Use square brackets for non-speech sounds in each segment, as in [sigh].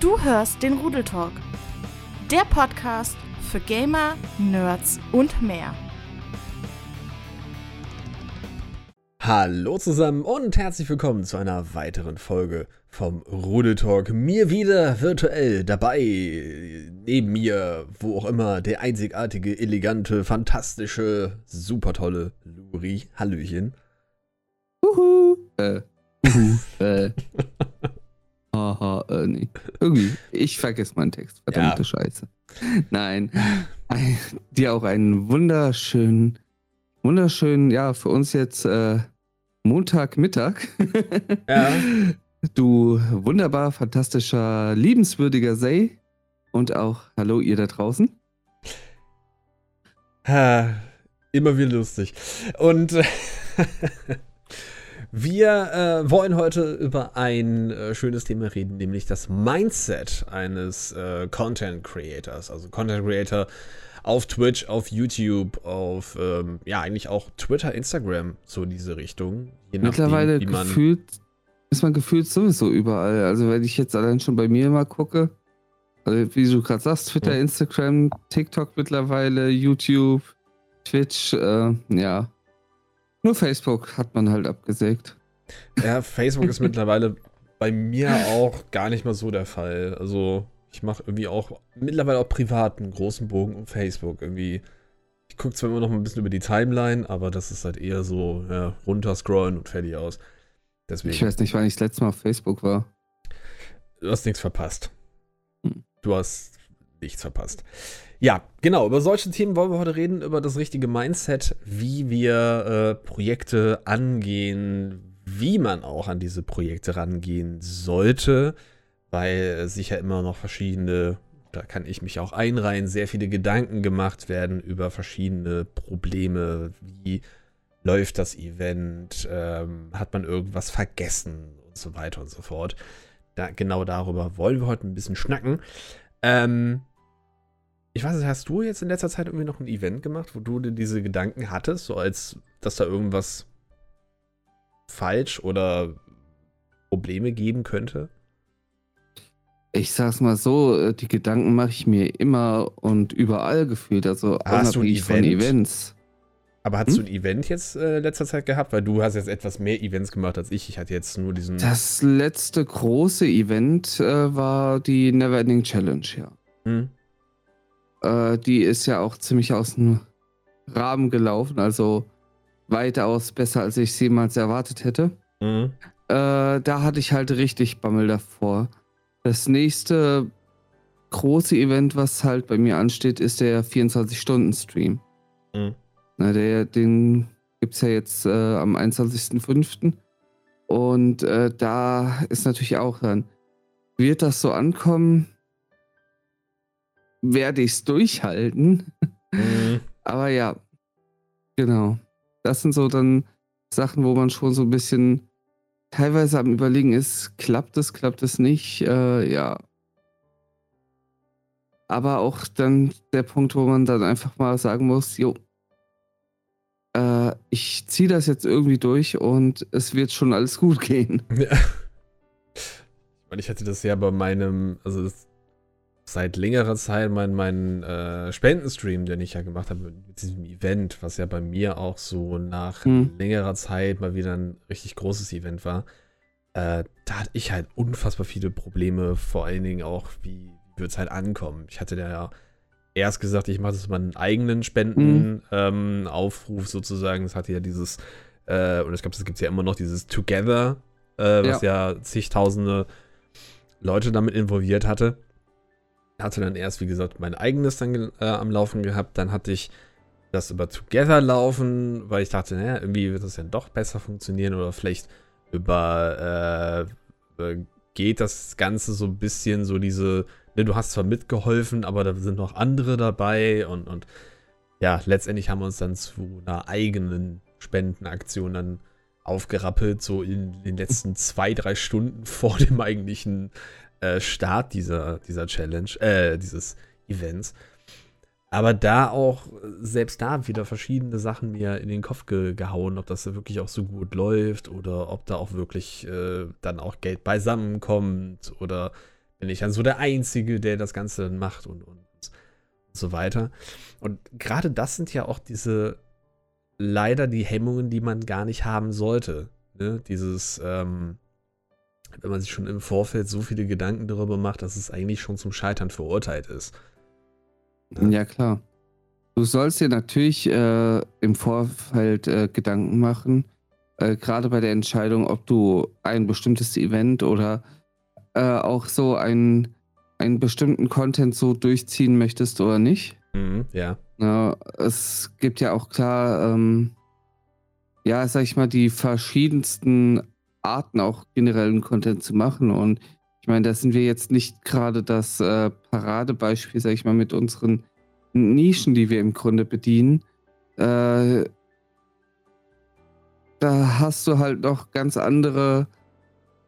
Du hörst den Rudeltalk, der Podcast für Gamer, Nerds und mehr. Hallo zusammen und herzlich willkommen zu einer weiteren Folge vom Rudeltalk. Mir wieder virtuell dabei, neben mir, wo auch immer, der einzigartige, elegante, fantastische, super tolle Luri. Hallöchen. Uhu. Äh. Uhu. [laughs] äh. Haha, äh, nee. Irgendwie, ich vergesse meinen Text. Verdammte ja. Scheiße. Nein. [laughs] Dir auch einen wunderschönen, wunderschönen, ja, für uns jetzt äh, Montagmittag. ja. [laughs] Du wunderbar, fantastischer, liebenswürdiger Say. Und auch Hallo, ihr da draußen. Ha, immer wieder lustig. Und [laughs] Wir äh, wollen heute über ein äh, schönes Thema reden, nämlich das Mindset eines äh, Content Creators. Also Content Creator auf Twitch, auf YouTube, auf ähm, ja eigentlich auch Twitter, Instagram, so diese Richtung. Mittlerweile nachdem, man gefühlt ist man gefühlt sowieso überall. Also wenn ich jetzt allein schon bei mir mal gucke, also wie du gerade sagst, Twitter, ja. Instagram, TikTok mittlerweile, YouTube, Twitch, äh, ja. Nur Facebook hat man halt abgesägt. Ja, Facebook ist [laughs] mittlerweile bei mir auch gar nicht mal so der Fall. Also ich mache irgendwie auch mittlerweile auch privat einen großen Bogen um Facebook. Irgendwie, ich gucke zwar immer noch ein bisschen über die Timeline, aber das ist halt eher so ja, runterscrollen und fertig aus. Deswegen. Ich weiß nicht, wann ich das letzte Mal auf Facebook war. Du hast nichts verpasst. Hm. Du hast nichts verpasst. Ja, genau, über solche Themen wollen wir heute reden, über das richtige Mindset, wie wir äh, Projekte angehen, wie man auch an diese Projekte rangehen sollte, weil sich ja immer noch verschiedene, da kann ich mich auch einreihen, sehr viele Gedanken gemacht werden über verschiedene Probleme, wie läuft das Event, ähm, hat man irgendwas vergessen und so weiter und so fort. Da, genau darüber wollen wir heute ein bisschen schnacken. Ähm, ich weiß nicht, hast du jetzt in letzter Zeit irgendwie noch ein Event gemacht, wo du dir diese Gedanken hattest, so als dass da irgendwas falsch oder Probleme geben könnte? Ich sag's mal so, äh, die Gedanken mache ich mir immer und überall gefühlt, also hast du ein Event? von Events. Aber hast hm? du ein Event jetzt äh, in letzter Zeit gehabt? Weil du hast jetzt etwas mehr Events gemacht als ich. Ich hatte jetzt nur diesen. Das letzte große Event äh, war die Neverending Challenge, ja. Hm? Äh, die ist ja auch ziemlich aus dem Rahmen gelaufen, also weitaus besser, als ich es jemals erwartet hätte. Mhm. Äh, da hatte ich halt richtig Bammel davor. Das nächste große Event, was halt bei mir ansteht, ist der 24-Stunden-Stream. Mhm. der, den gibt es ja jetzt äh, am 21.05. Und äh, da ist natürlich auch dann, wird das so ankommen? Werde ich es durchhalten. Mhm. Aber ja, genau. Das sind so dann Sachen, wo man schon so ein bisschen teilweise am Überlegen ist, klappt es, klappt es nicht, äh, ja. Aber auch dann der Punkt, wo man dann einfach mal sagen muss, jo, äh, ich ziehe das jetzt irgendwie durch und es wird schon alles gut gehen. Ja. Ich meine, ich hatte das ja bei meinem, also das seit längerer Zeit meinen mein, äh, Spendenstream, den ich ja gemacht habe mit diesem Event, was ja bei mir auch so nach hm. längerer Zeit mal wieder ein richtig großes Event war. Äh, da hatte ich halt unfassbar viele Probleme, vor allen Dingen auch, wie, wird es halt ankommen. Ich hatte ja erst gesagt, ich mache das meinen eigenen Spendenaufruf hm. ähm, sozusagen. Das hatte ja dieses, äh, und ich glaube, das gibt es ja immer noch, dieses Together, äh, was ja. ja zigtausende Leute damit involviert hatte hatte dann erst, wie gesagt, mein eigenes dann äh, am Laufen gehabt. Dann hatte ich das über Together laufen, weil ich dachte, naja, irgendwie wird das ja doch besser funktionieren oder vielleicht über äh, geht das Ganze so ein bisschen so diese, ne, du hast zwar mitgeholfen, aber da sind noch andere dabei und, und ja, letztendlich haben wir uns dann zu einer eigenen Spendenaktion dann aufgerappelt, so in den letzten zwei, drei Stunden [laughs] vor dem eigentlichen äh, Start dieser, dieser Challenge, äh, dieses Events. Aber da auch, selbst da wieder verschiedene Sachen mir in den Kopf ge gehauen, ob das wirklich auch so gut läuft oder ob da auch wirklich äh, dann auch Geld beisammenkommt oder bin ich dann so der Einzige, der das Ganze dann macht und, und, und so weiter. Und gerade das sind ja auch diese leider die Hemmungen, die man gar nicht haben sollte. Ne? Dieses, ähm, wenn man sich schon im Vorfeld so viele Gedanken darüber macht, dass es eigentlich schon zum Scheitern verurteilt ist. Ja, klar. Du sollst dir natürlich äh, im Vorfeld äh, Gedanken machen, äh, gerade bei der Entscheidung, ob du ein bestimmtes Event oder äh, auch so ein, einen bestimmten Content so durchziehen möchtest oder nicht. Mhm, ja. ja. Es gibt ja auch klar, ähm, ja, sag ich mal, die verschiedensten Arten auch generellen Content zu machen. Und ich meine, da sind wir jetzt nicht gerade das äh, Paradebeispiel, sag ich mal, mit unseren Nischen, die wir im Grunde bedienen, äh, da hast du halt noch ganz andere,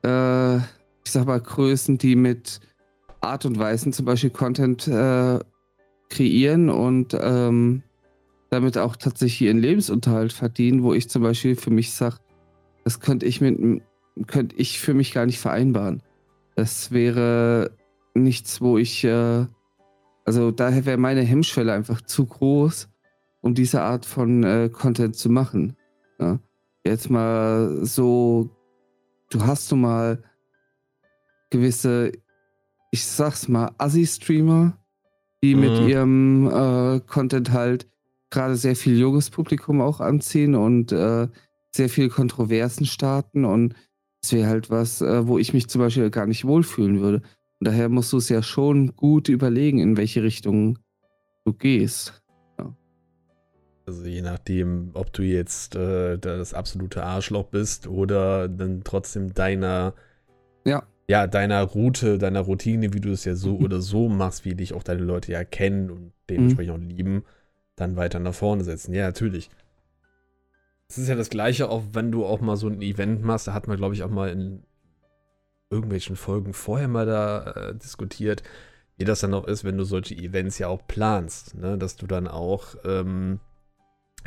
äh, ich sag mal, Größen, die mit Art und Weisen zum Beispiel Content äh, kreieren und ähm, damit auch tatsächlich ihren Lebensunterhalt verdienen, wo ich zum Beispiel für mich sage, das könnte ich mit könnte ich für mich gar nicht vereinbaren. Das wäre nichts, wo ich äh, also daher wäre meine Hemmschwelle einfach zu groß, um diese Art von äh, Content zu machen. Ja? Jetzt mal so, du hast du mal gewisse, ich sag's mal, Assi-Streamer, die mhm. mit ihrem äh, Content halt gerade sehr viel junges Publikum auch anziehen und äh, sehr viel Kontroversen starten und es wäre halt was, äh, wo ich mich zum Beispiel gar nicht wohlfühlen würde. Und daher musst du es ja schon gut überlegen, in welche Richtung du gehst. Ja. Also je nachdem, ob du jetzt äh, das absolute Arschloch bist oder dann trotzdem deiner, ja. ja, deiner Route, deiner Routine, wie du es ja so mhm. oder so machst, wie dich auch deine Leute ja kennen und dementsprechend mhm. auch lieben, dann weiter nach vorne setzen. Ja, natürlich. Es ist ja das Gleiche, auch wenn du auch mal so ein Event machst, da hat man, glaube ich, auch mal in irgendwelchen Folgen vorher mal da äh, diskutiert, wie das dann auch ist, wenn du solche Events ja auch planst, ne? dass du dann auch, ähm,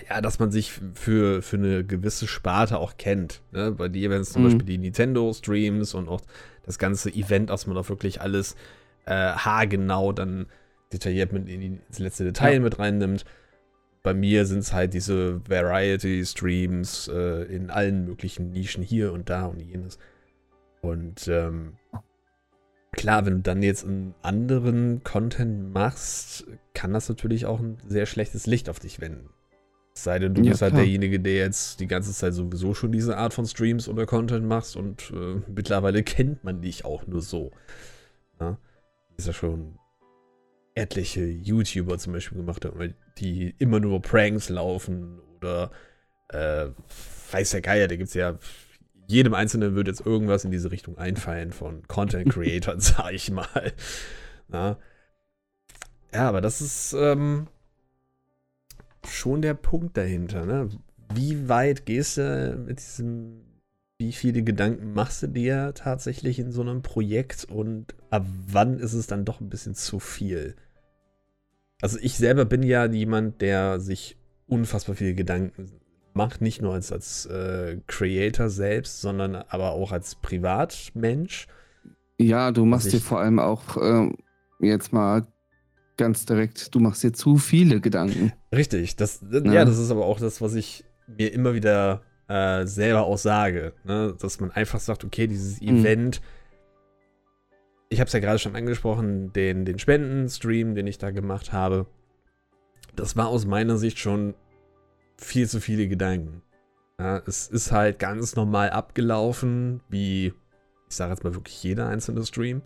ja, dass man sich für, für eine gewisse Sparte auch kennt. Ne? Bei den Events zum mhm. Beispiel die Nintendo-Streams und auch das ganze Event, dass man auch wirklich alles äh, haargenau dann detailliert mit in ins letzte Detail ja. mit reinnimmt. Bei mir sind es halt diese Variety-Streams äh, in allen möglichen Nischen hier und da und jenes. Und ähm, klar, wenn du dann jetzt einen anderen Content machst, kann das natürlich auch ein sehr schlechtes Licht auf dich wenden. Es sei denn, du ja, bist halt klar. derjenige, der jetzt die ganze Zeit sowieso schon diese Art von Streams oder Content machst und äh, mittlerweile kennt man dich auch nur so. Ja? Ist ja schon etliche YouTuber zum Beispiel gemacht haben, die immer nur Pranks laufen oder äh, weiß der Geier, da gibt es ja jedem Einzelnen wird jetzt irgendwas in diese Richtung einfallen von Content Creators, [laughs] sag ich mal. Na? Ja, aber das ist ähm, schon der Punkt dahinter. Ne? Wie weit gehst du mit diesem, wie viele Gedanken machst du dir tatsächlich in so einem Projekt und ab wann ist es dann doch ein bisschen zu viel? Also ich selber bin ja jemand, der sich unfassbar viele Gedanken macht, nicht nur als, als äh, Creator selbst, sondern aber auch als Privatmensch. Ja, du machst also dir vor allem auch äh, jetzt mal ganz direkt, du machst dir zu viele Gedanken. Richtig, das, ja. ja das ist aber auch das, was ich mir immer wieder äh, selber auch sage, ne? dass man einfach sagt, okay, dieses mhm. Ich habe es ja gerade schon angesprochen, den, den Spenden-Stream, den ich da gemacht habe, das war aus meiner Sicht schon viel zu viele Gedanken. Ja, es ist halt ganz normal abgelaufen, wie, ich sage jetzt mal wirklich jeder einzelne Stream.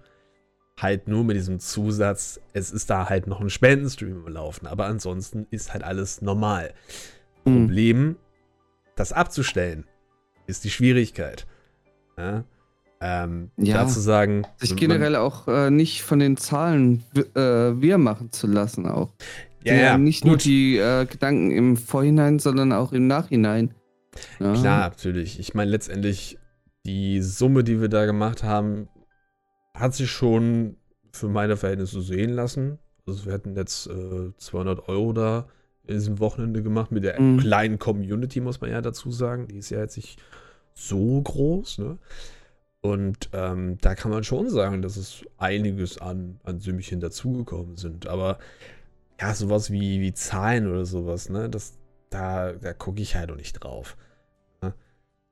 Halt nur mit diesem Zusatz, es ist da halt noch ein Spendenstream im Laufen, aber ansonsten ist halt alles normal. Mhm. Problem, das abzustellen, ist die Schwierigkeit. Ja, ähm, ja, dazu sagen. Sich generell auch äh, nicht von den Zahlen äh, wir machen zu lassen, auch. Ja, ja, nicht gut. nur die äh, Gedanken im Vorhinein, sondern auch im Nachhinein. Ja. Klar, natürlich. Ich meine, letztendlich, die Summe, die wir da gemacht haben, hat sich schon für meine Verhältnisse sehen lassen. Also wir hatten jetzt äh, 200 Euro da in diesem Wochenende gemacht mit der mhm. kleinen Community, muss man ja dazu sagen. Die ist ja jetzt nicht so groß, ne? Und ähm, da kann man schon sagen, dass es einiges an, an Sümmchen dazugekommen sind. Aber ja, sowas wie, wie Zahlen oder sowas, ne, das, da, da gucke ich halt auch nicht drauf. Ne?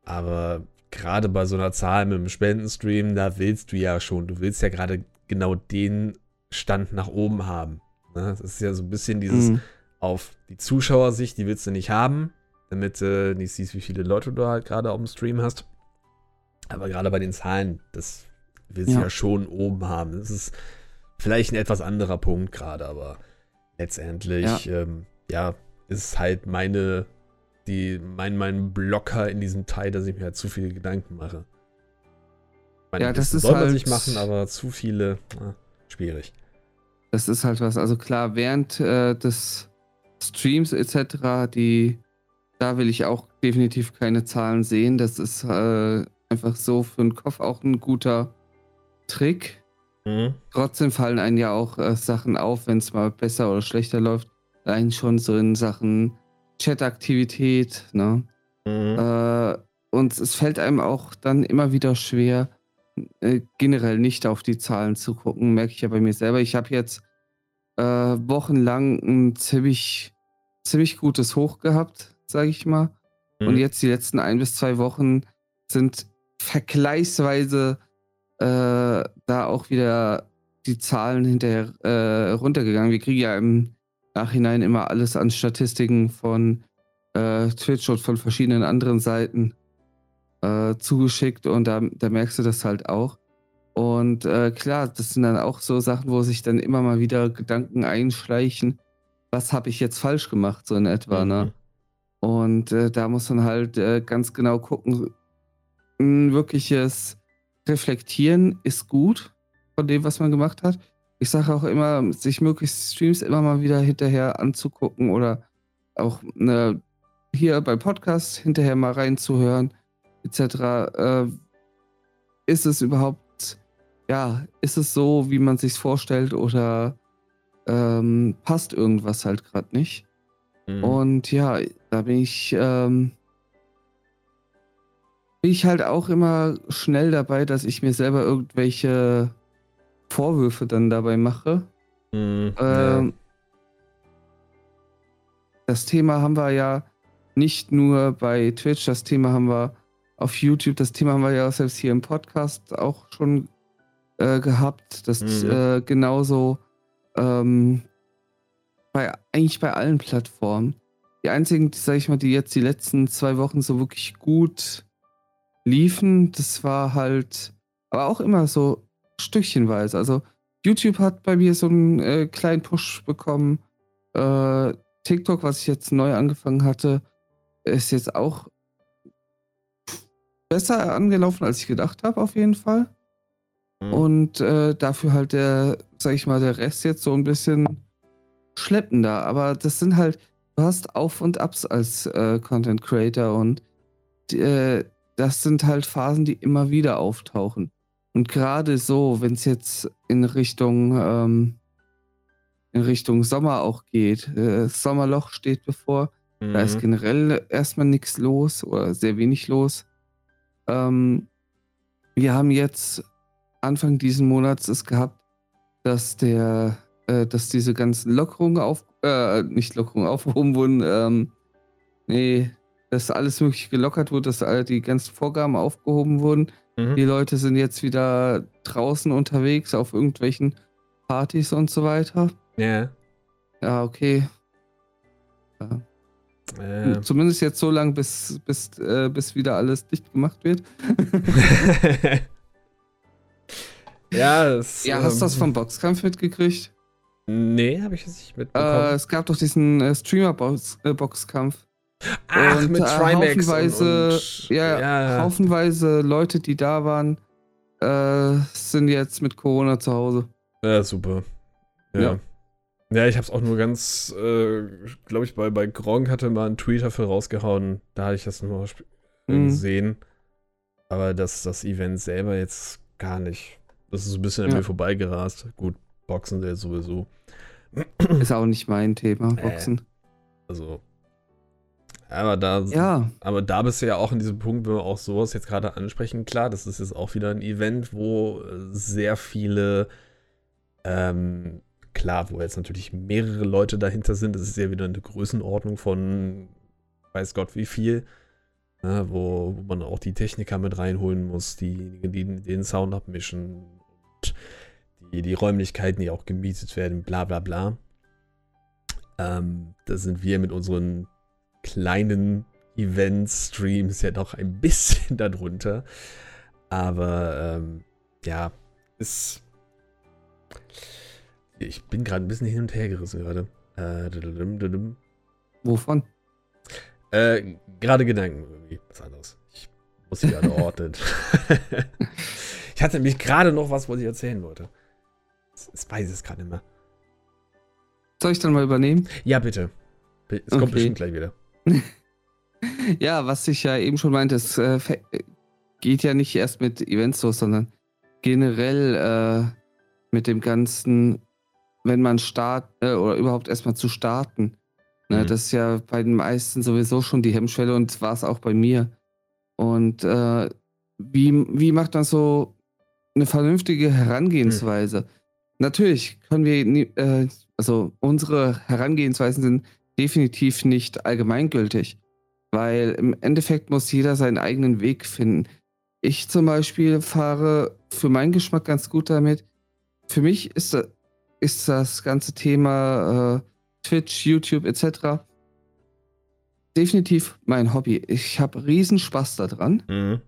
Aber gerade bei so einer Zahl mit dem Spendenstream, da willst du ja schon, du willst ja gerade genau den Stand nach oben haben. Ne? Das ist ja so ein bisschen dieses mhm. auf die Zuschauersicht, die willst du nicht haben, damit du nicht siehst, wie viele Leute du halt gerade auf dem Stream hast. Aber gerade bei den Zahlen, das willst du ja. ja schon oben haben. Das ist vielleicht ein etwas anderer Punkt gerade, aber letztendlich, ja, ähm, ja ist halt meine, die, mein, mein Blocker in diesem Teil, dass ich mir halt zu viele Gedanken mache. Meine, ja, das, das soll man halt, sich machen, aber zu viele, na, schwierig. Das ist halt was, also klar, während äh, des Streams etc., die, da will ich auch definitiv keine Zahlen sehen. Das ist äh, einfach so für den Kopf auch ein guter Trick. Mhm. Trotzdem fallen einem ja auch äh, Sachen auf, wenn es mal besser oder schlechter läuft. Allein schon so in Sachen Chataktivität. Ne? Mhm. Äh, und es fällt einem auch dann immer wieder schwer, äh, generell nicht auf die Zahlen zu gucken, merke ich ja bei mir selber. Ich habe jetzt äh, wochenlang ein ziemlich, ziemlich gutes Hoch gehabt, sage ich mal. Mhm. Und jetzt die letzten ein bis zwei Wochen sind vergleichsweise äh, da auch wieder die Zahlen hinterher äh, runtergegangen. Wir kriegen ja im Nachhinein immer alles an Statistiken von äh, Twitch und von verschiedenen anderen Seiten äh, zugeschickt und da, da, merkst du das halt auch. Und äh, klar, das sind dann auch so Sachen, wo sich dann immer mal wieder Gedanken einschleichen, was habe ich jetzt falsch gemacht, so in etwa, ne? mhm. ne? Und äh, da muss man halt ganz genau gucken, ein wirkliches Reflektieren ist gut von dem, was man gemacht hat. Ich sage auch immer, sich möglichst Streams immer mal wieder hinterher anzugucken oder auch ne, hier beim Podcast hinterher mal reinzuhören, etc. Äh, ist es überhaupt, ja, ist es so, wie man sich vorstellt oder ähm, passt irgendwas halt gerade nicht? Mhm. Und ja, da bin ich ähm, bin ich halt auch immer schnell dabei, dass ich mir selber irgendwelche Vorwürfe dann dabei mache. Mhm, ähm. Das Thema haben wir ja nicht nur bei Twitch, das Thema haben wir auf YouTube, das Thema haben wir ja selbst hier im Podcast auch schon äh, gehabt. Das mhm. äh, genauso ähm, bei eigentlich bei allen Plattformen. Die einzigen, sag ich mal, die jetzt die letzten zwei Wochen so wirklich gut liefen, das war halt, aber auch immer so stückchenweise. Also YouTube hat bei mir so einen äh, kleinen Push bekommen. Äh, TikTok, was ich jetzt neu angefangen hatte, ist jetzt auch besser angelaufen, als ich gedacht habe, auf jeden Fall. Mhm. Und äh, dafür halt der, sag ich mal, der Rest jetzt so ein bisschen schleppender. Aber das sind halt, du hast Auf und Abs als äh, Content Creator und äh, das sind halt Phasen, die immer wieder auftauchen. Und gerade so, wenn es jetzt in Richtung, ähm, in Richtung Sommer auch geht, äh, Sommerloch steht bevor, mhm. da ist mhm. generell erstmal nichts los oder sehr wenig los. Ähm, wir haben jetzt Anfang diesen Monats es gehabt, dass der, äh, dass diese ganzen Lockerungen auf, äh, nicht Lockerungen aufgehoben wurden, ähm, nee, dass alles mögliche gelockert wurde, dass all die ganzen Vorgaben aufgehoben wurden. Mhm. Die Leute sind jetzt wieder draußen unterwegs auf irgendwelchen Partys und so weiter. Ja. Ja, okay. Ja. Äh. Zumindest jetzt so lange, bis, bis, äh, bis wieder alles dicht gemacht wird. [laughs] ja, das, [laughs] ja, hast du das ähm, vom Boxkampf mitgekriegt? Nee, habe ich es nicht mitbekommen. Äh, es gab doch diesen äh, Streamer-Boxkampf. Ach, und, mit äh, Trimax. Haufenweise, und, ja, ja, haufenweise Leute, die da waren, äh, sind jetzt mit Corona zu Hause. Ja, super. Ja. Ja, ja ich hab's auch nur ganz, äh, glaube ich, bei, bei Gronk hatte mal einen Tweet dafür rausgehauen. Da hatte ich das nur mhm. gesehen. Aber das, das Event selber jetzt gar nicht. Das ist so ein bisschen an ja. mir vorbeigerast. Gut, Boxen der sowieso. Ist auch nicht mein Thema, äh, Boxen. also, Aber da, ja. aber da bist du ja auch in diesem Punkt, wenn wir auch sowas jetzt gerade ansprechen, klar, das ist jetzt auch wieder ein Event, wo sehr viele, ähm, klar, wo jetzt natürlich mehrere Leute dahinter sind, das ist ja wieder eine Größenordnung von weiß Gott wie viel, ne, wo, wo man auch die Techniker mit reinholen muss, diejenigen, die den Sound abmischen die, die Räumlichkeiten, die auch gemietet werden, bla bla bla. Ähm, da sind wir mit unseren kleinen Events, Streams ja noch ein [laughs] bisschen darunter. Aber ähm, ja, ist. Ich bin gerade ein bisschen hin und her gerissen gerade. Äh, Wovon? Äh, gerade Gedanken irgendwie. Was anderes. Ich muss sie gerade [laughs] ordnen. [laughs] ich hatte nämlich gerade noch was, was ich erzählen wollte. Das weiß ich es gerade nicht mehr. Soll ich dann mal übernehmen? Ja, bitte. Es kommt okay. bestimmt gleich wieder. [laughs] ja, was ich ja eben schon meinte, es äh, geht ja nicht erst mit Events los, sondern generell äh, mit dem ganzen, wenn man start äh, oder überhaupt erstmal zu starten. Ne, mhm. Das ist ja bei den meisten sowieso schon die Hemmschwelle und war es auch bei mir. Und äh, wie, wie macht man so eine vernünftige Herangehensweise? Mhm. Natürlich können wir, äh, also unsere Herangehensweisen sind definitiv nicht allgemeingültig, weil im Endeffekt muss jeder seinen eigenen Weg finden. Ich zum Beispiel fahre für meinen Geschmack ganz gut damit. Für mich ist, ist das ganze Thema äh, Twitch, YouTube etc. definitiv mein Hobby. Ich habe riesen Spaß daran. Mhm.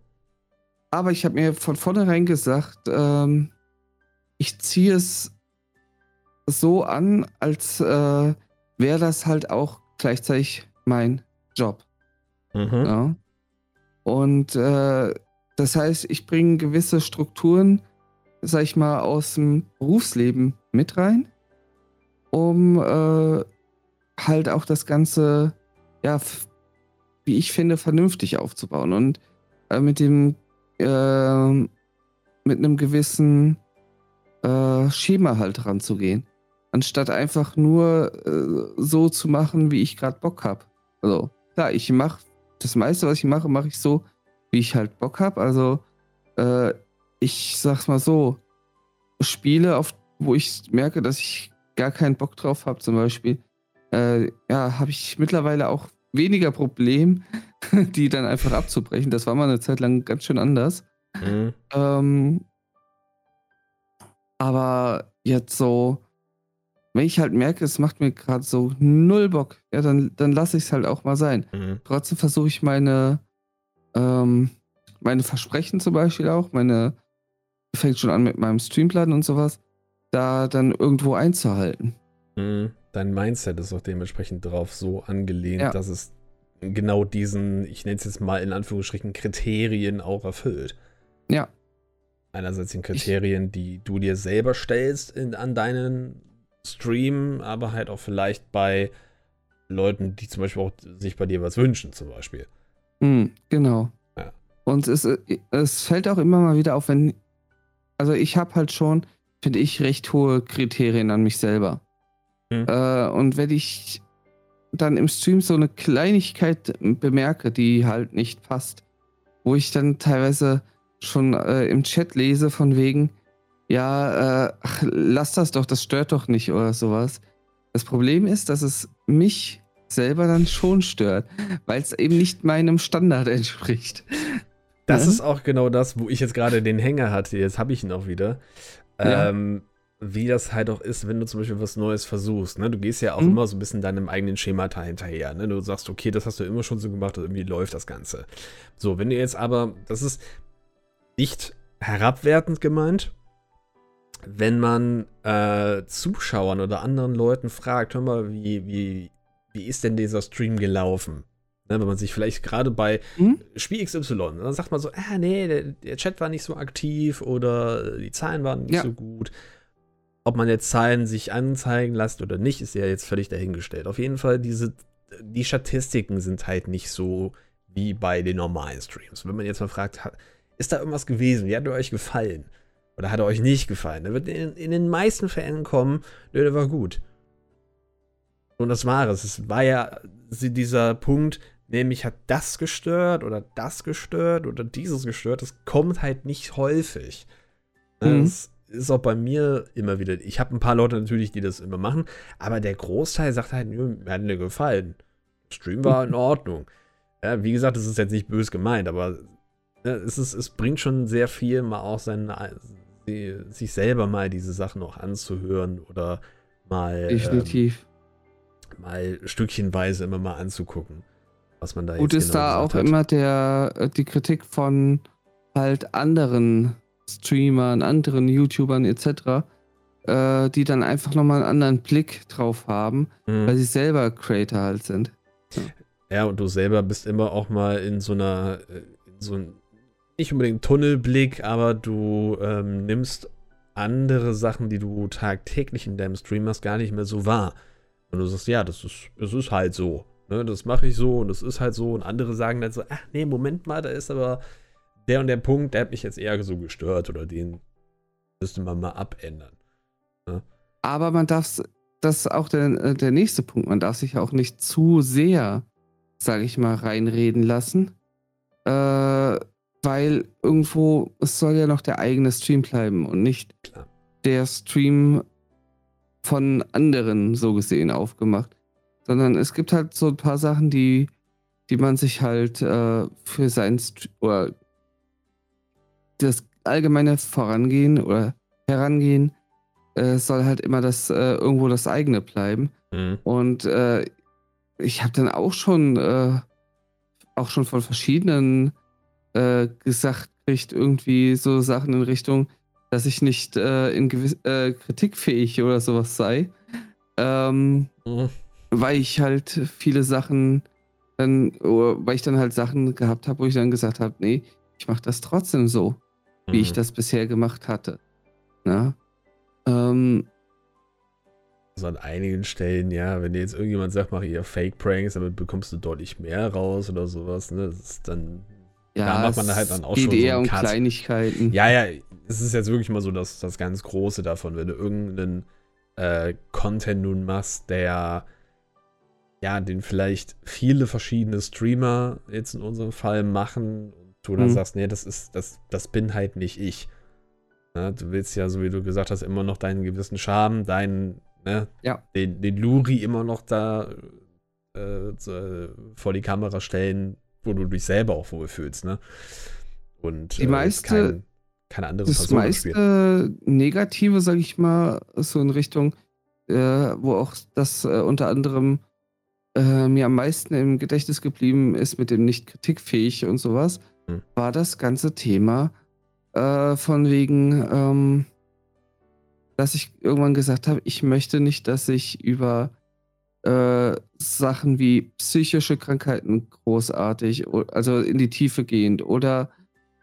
Aber ich habe mir von vornherein gesagt, ähm, ich ziehe es so an, als äh, wäre das halt auch gleichzeitig mein Job. Mhm. Ja. Und äh, das heißt, ich bringe gewisse Strukturen, sag ich mal, aus dem Berufsleben mit rein, um äh, halt auch das Ganze, ja, wie ich finde, vernünftig aufzubauen und äh, mit dem, äh, mit einem gewissen äh, Schema halt ranzugehen anstatt einfach nur äh, so zu machen, wie ich gerade Bock habe. Also, klar, ich mache das meiste, was ich mache, mache ich so, wie ich halt Bock habe. Also, äh, ich sag's mal so, Spiele, auf, wo ich merke, dass ich gar keinen Bock drauf habe, zum Beispiel, äh, ja, habe ich mittlerweile auch weniger Problem, [laughs] die dann einfach abzubrechen. Das war mal eine Zeit lang ganz schön anders. Mhm. Ähm, aber jetzt so, wenn ich halt merke, es macht mir gerade so null Bock, ja, dann, dann lasse ich es halt auch mal sein. Mhm. Trotzdem versuche ich meine, ähm, meine Versprechen zum Beispiel auch, meine, fängt schon an mit meinem Streamplan und sowas, da dann irgendwo einzuhalten. Mhm. Dein Mindset ist auch dementsprechend drauf so angelehnt, ja. dass es genau diesen, ich nenne es jetzt mal in Anführungsstrichen, Kriterien auch erfüllt. Ja. Einerseits den Kriterien, ich, die du dir selber stellst in, an deinen streamen, aber halt auch vielleicht bei Leuten, die zum Beispiel auch sich bei dir was wünschen, zum Beispiel. Mhm, genau. Ja. Und es, es fällt auch immer mal wieder auf, wenn. Also ich habe halt schon, finde ich, recht hohe Kriterien an mich selber. Mhm. Äh, und wenn ich dann im Stream so eine Kleinigkeit bemerke, die halt nicht passt, wo ich dann teilweise schon äh, im Chat lese von wegen, ja, äh, ach, lass das doch, das stört doch nicht oder sowas. Das Problem ist, dass es mich selber dann schon stört, weil es eben nicht meinem Standard [laughs] entspricht. Das ja? ist auch genau das, wo ich jetzt gerade den Hänger hatte. Jetzt habe ich ihn auch wieder. Ja. Ähm, wie das halt auch ist, wenn du zum Beispiel was Neues versuchst. Ne? Du gehst ja auch mhm. immer so ein bisschen deinem eigenen Schemata hinterher. Ne? Du sagst, okay, das hast du immer schon so gemacht und irgendwie läuft das Ganze. So, wenn du jetzt aber, das ist nicht herabwertend gemeint, wenn man äh, Zuschauern oder anderen Leuten fragt, hör mal, wie, wie, wie ist denn dieser Stream gelaufen? Ne, wenn man sich vielleicht gerade bei mhm. Spiel XY, dann sagt man so, ah nee, der, der, Chat war nicht so aktiv oder die Zahlen waren nicht ja. so gut. Ob man jetzt Zahlen sich anzeigen lässt oder nicht, ist ja jetzt völlig dahingestellt. Auf jeden Fall, diese, die Statistiken sind halt nicht so wie bei den normalen Streams. Wenn man jetzt mal fragt, ist da irgendwas gewesen? Wie hat euch gefallen? Oder hat er euch nicht gefallen? Da wird in, in den meisten Fällen kommen, nö, der war gut. Und das war es. Es war ja dieser Punkt, nee, mich hat das gestört oder das gestört oder dieses gestört. Das kommt halt nicht häufig. Mhm. Das ist auch bei mir immer wieder. Ich habe ein paar Leute natürlich, die das immer machen, aber der Großteil sagt halt, mir hat mir gefallen. Stream war in [laughs] Ordnung. Ja, wie gesagt, das ist jetzt nicht böse gemeint, aber ne, es, ist, es bringt schon sehr viel, mal auch seine, sich selber mal diese Sachen auch anzuhören oder mal. Definitiv. Ähm, mal stückchenweise immer mal anzugucken, was man da Gut jetzt ist genau da auch hat. immer der, äh, die Kritik von halt anderen Streamern, anderen YouTubern etc., äh, die dann einfach nochmal einen anderen Blick drauf haben, mhm. weil sie selber Creator halt sind. Ja. ja. und du selber bist immer auch mal in so einer, äh, in so ein, nicht unbedingt Tunnelblick, aber du ähm, nimmst andere Sachen, die du tagtäglich in deinem Stream machst, gar nicht mehr so wahr. Und du sagst, ja, das ist, das ist halt so. Ne? Das mache ich so und das ist halt so. Und andere sagen dann so, ach nee, Moment mal, da ist aber der und der Punkt, der hat mich jetzt eher so gestört oder den müsste man mal abändern. Ne? Aber man darf, das ist auch der, äh, der nächste Punkt, man darf sich auch nicht zu sehr, sage ich mal, reinreden lassen. Äh, weil irgendwo, es soll ja noch der eigene Stream bleiben und nicht Klar. der Stream von anderen so gesehen aufgemacht. Sondern es gibt halt so ein paar Sachen, die, die man sich halt äh, für sein St oder das allgemeine Vorangehen oder Herangehen äh, soll halt immer das äh, irgendwo das eigene bleiben. Mhm. Und äh, ich habe dann auch schon äh, auch schon von verschiedenen äh, gesagt kriegt, irgendwie so Sachen in Richtung, dass ich nicht äh, in gewiss, äh, kritikfähig oder sowas sei. Ähm, mhm. Weil ich halt viele Sachen dann, weil ich dann halt Sachen gehabt habe, wo ich dann gesagt habe, nee, ich mache das trotzdem so, mhm. wie ich mhm. das bisher gemacht hatte. Na? Ähm, also an einigen Stellen, ja, wenn dir jetzt irgendjemand sagt, mach ihr Fake-Pranks, damit bekommst du deutlich mehr raus oder sowas, ne? Das ist dann ja, da macht man halt dann auch geht schon eher so um Cut. Kleinigkeiten. Ja, ja, es ist jetzt wirklich mal so das, das ganz Große davon, wenn du irgendeinen äh, Content nun machst, der ja, den vielleicht viele verschiedene Streamer jetzt in unserem Fall machen und du dann mhm. sagst, nee, das ist, das, das bin halt nicht ich. Ne? Du willst ja, so wie du gesagt hast, immer noch deinen gewissen Charme, deinen, ne, ja. den, den Luri immer noch da äh, äh vor die Kamera stellen, wo du dich selber auch wohlfühlst, ne? Und die äh, meiste, kein, keine andere das Person meiste spielt. Negative, sag ich mal, so in Richtung, äh, wo auch das äh, unter anderem äh, mir am meisten im Gedächtnis geblieben ist mit dem nicht kritikfähig und sowas, hm. war das ganze Thema äh, von wegen, ähm, dass ich irgendwann gesagt habe, ich möchte nicht, dass ich über äh, Sachen wie psychische Krankheiten großartig, also in die Tiefe gehend oder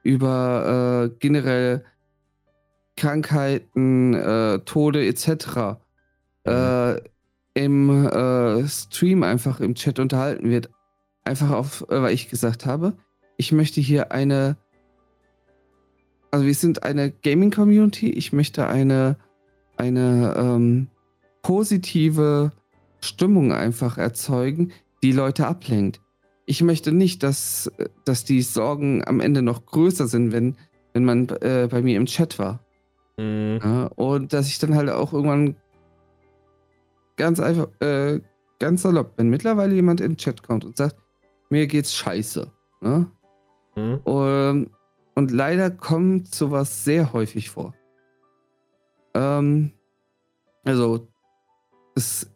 über äh, generell Krankheiten, äh, Tode etc. Mhm. im äh, Stream einfach im Chat unterhalten wird. Einfach auf, äh, weil ich gesagt habe, ich möchte hier eine, also wir sind eine Gaming-Community, ich möchte eine, eine ähm, positive Stimmung einfach erzeugen, die Leute ablenkt. Ich möchte nicht, dass, dass die Sorgen am Ende noch größer sind, wenn, wenn man äh, bei mir im Chat war. Mhm. Ja, und dass ich dann halt auch irgendwann ganz einfach, äh, ganz salopp, wenn mittlerweile jemand in den Chat kommt und sagt, mir geht's scheiße. Ne? Mhm. Und, und leider kommt sowas sehr häufig vor. Ähm, also, es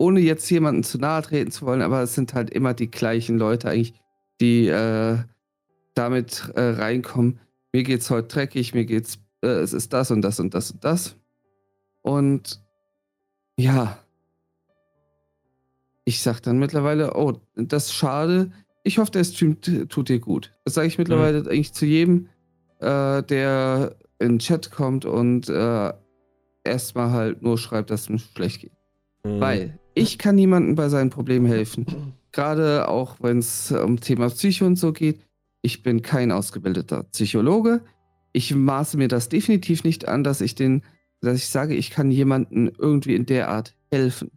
ohne jetzt jemanden zu nahe treten zu wollen, aber es sind halt immer die gleichen Leute eigentlich, die äh, damit äh, reinkommen. Mir geht's heute dreckig, mir geht's, äh, es ist das und das und das und das. Und ja, ich sag dann mittlerweile, oh, das ist schade. Ich hoffe, der Stream tut dir gut. Das sage ich mittlerweile mhm. eigentlich zu jedem, äh, der in den Chat kommt und äh, erstmal halt nur schreibt, dass es mir schlecht geht. Mhm. Weil ich kann niemandem bei seinen Problemen helfen. Gerade auch wenn es um Thema Psycho und so geht. Ich bin kein ausgebildeter Psychologe. Ich maße mir das definitiv nicht an, dass ich den, dass ich sage, ich kann jemandem irgendwie in der Art helfen.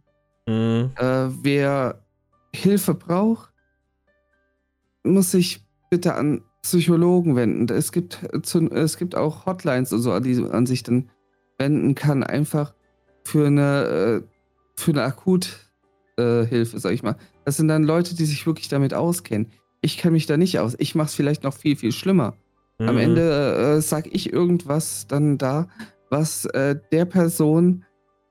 Mhm. Äh, wer Hilfe braucht, muss sich bitte an Psychologen wenden. Es gibt, es gibt auch Hotlines und so, an die man sich dann wenden kann, einfach für eine, äh, für eine Akuthilfe, sag ich mal. Das sind dann Leute, die sich wirklich damit auskennen. Ich kenne mich da nicht aus. Ich mache es vielleicht noch viel, viel schlimmer. Mhm. Am Ende äh, sag ich irgendwas dann da, was äh, der Person